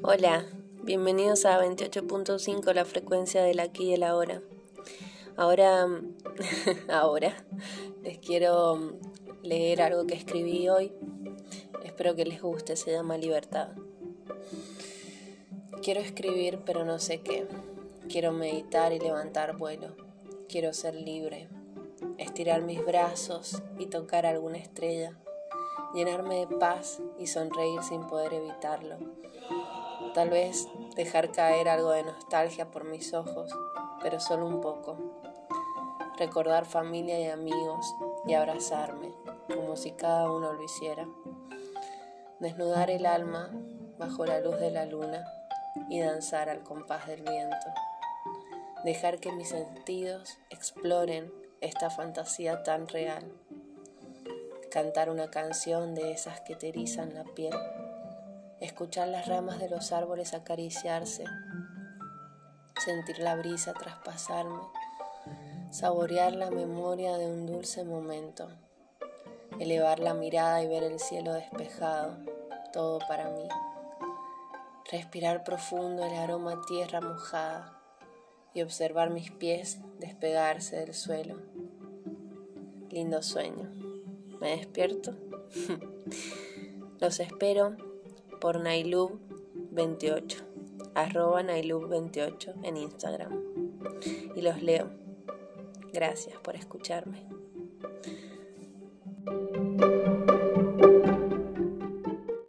Hola, bienvenidos a 28.5, la frecuencia del aquí y el ahora. Ahora, ahora, les quiero leer algo que escribí hoy. Espero que les guste, se llama Libertad. Quiero escribir, pero no sé qué. Quiero meditar y levantar vuelo. Quiero ser libre, estirar mis brazos y tocar alguna estrella, llenarme de paz y sonreír sin poder evitarlo Tal vez dejar caer algo de nostalgia por mis ojos, pero solo un poco. Recordar familia y amigos y abrazarme, como si cada uno lo hiciera. Desnudar el alma bajo la luz de la luna y danzar al compás del viento. Dejar que mis sentidos exploren esta fantasía tan real. Cantar una canción de esas que te erizan la piel escuchar las ramas de los árboles acariciarse, sentir la brisa traspasarme, saborear la memoria de un dulce momento, elevar la mirada y ver el cielo despejado, todo para mí, respirar profundo el aroma tierra mojada y observar mis pies despegarse del suelo. Lindo sueño. ¿Me despierto? Los espero por Nailub28, arroba Nailub28 en Instagram. Y los leo. Gracias por escucharme.